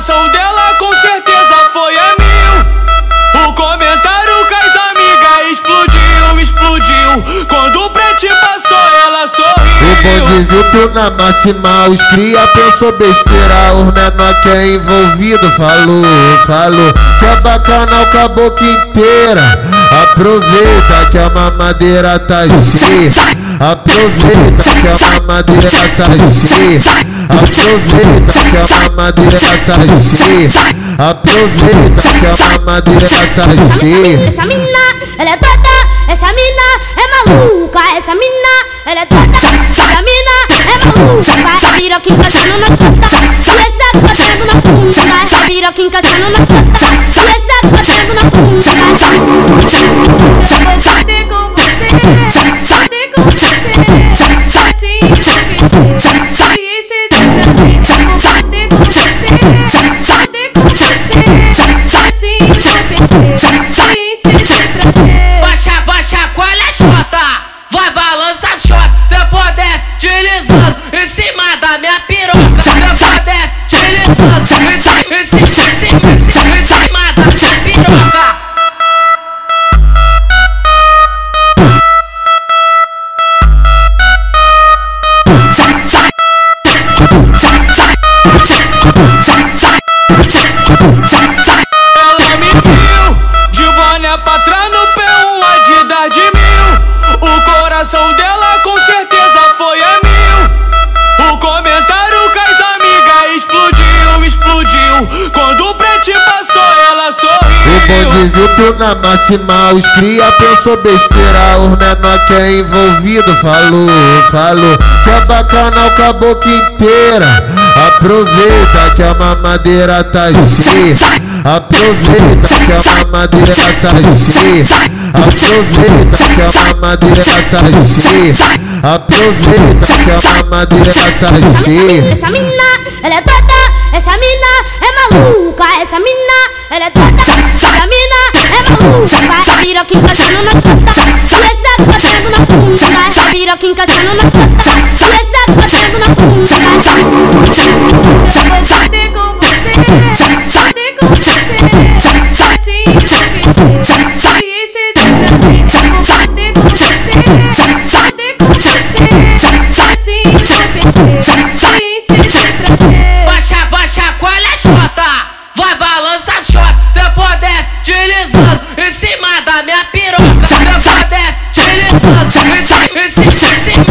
reação dela com certeza foi a mil. O comentário com as amigas explodiu, explodiu. Quando o prete passou, ela sorriu. O bonde viu na máxima, os cria pensou besteira. O menor que é envolvido falou, falou. Que é bacana o caboclo inteira. Aproveita que a mamadeira tá cheia aproveita que a mamadeira tá cheia, aproveita que a mamadeira tá cheia, aproveita que a mamadeira tá cheia. Essa mina, ela é toda, essa mina é maluca, essa mina, ela é toda, essa mina é maluca, essa piroca encaixando na chota, e essa batendo na bunda, essa piroca encaixando na chota, e essa batendo na bunda. Vai chacoalha a chota, vai balança chota, depois desce deslizando em cima da minha piroca, depois desce deslizando em cima, em cima, em cima, em cima da minha piroca. Tu na máxima, os cria pensou besteira, os menor que é envolvido falou, falou que é bacana com a boca inteira. Aproveita que a mamadeira tá cheia, aproveita que a mamadeira tá cheia, aproveita que a mamadeira tá cheia, aproveita que a mamadeira tá cheia. Essa mina, ela é toda, essa mina é maluca, essa mina, ela é toda, essa mina é maluca, essa piroca encaixando na chota, essa batendo na bunda, essa piroca encaixando na chota, essa batendo na bunda. Cadê com você? Esse, esse, esse, esse.